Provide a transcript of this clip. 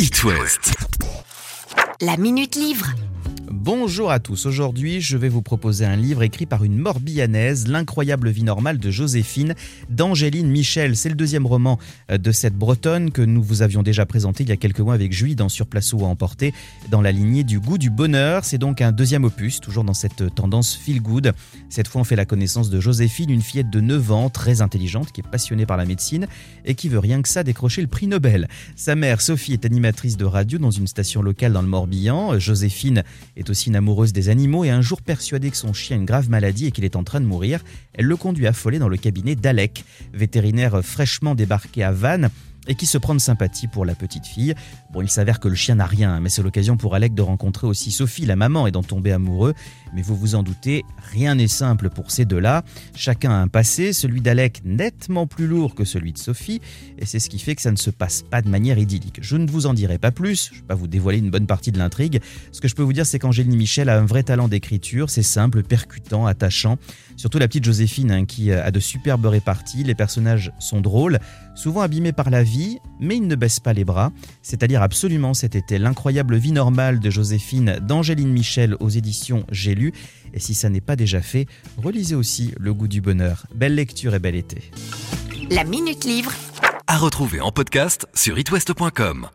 It. La Minute Livre. Bonjour à tous, aujourd'hui je vais vous proposer un livre écrit par une morbihanaise, L'incroyable vie normale de Joséphine, d'Angéline Michel. C'est le deuxième roman euh, de cette bretonne que nous vous avions déjà présenté il y a quelques mois avec Julie dans Sur Place ou à emporter, dans la lignée du goût du bonheur. C'est donc un deuxième opus, toujours dans cette tendance feel good. Cette fois on fait la connaissance de Joséphine, une fillette de 9 ans, très intelligente, qui est passionnée par la médecine et qui veut rien que ça décrocher le prix Nobel. Sa mère, Sophie, est animatrice de radio dans une station locale dans le Morbihan. Joséphine est aussi une amoureuse des animaux et un jour persuadée que son chien a une grave maladie et qu'il est en train de mourir, elle le conduit affolé dans le cabinet d'Alec, vétérinaire fraîchement débarqué à Vannes et qui se prend de sympathie pour la petite fille. Bon, il s'avère que le chien n'a rien, mais c'est l'occasion pour Alec de rencontrer aussi Sophie, la maman, et d'en tomber amoureux. Mais vous vous en doutez, rien n'est simple pour ces deux-là. Chacun a un passé, celui d'Alec nettement plus lourd que celui de Sophie, et c'est ce qui fait que ça ne se passe pas de manière idyllique. Je ne vous en dirai pas plus, je ne vais pas vous dévoiler une bonne partie de l'intrigue. Ce que je peux vous dire, c'est qu'Angéline Michel a un vrai talent d'écriture, c'est simple, percutant, attachant. Surtout la petite Joséphine, hein, qui a de superbes réparties, les personnages sont drôles, souvent abîmés par la vie, mais ils ne baissent pas les bras. C'est-à-dire absolument cet été l'incroyable vie normale de Joséphine d'Angéline Michel aux éditions J'ai lu. Et si ça n'est pas déjà fait, relisez aussi Le goût du bonheur. Belle lecture et bel été. La Minute Livre. À retrouver en podcast sur itwest.com.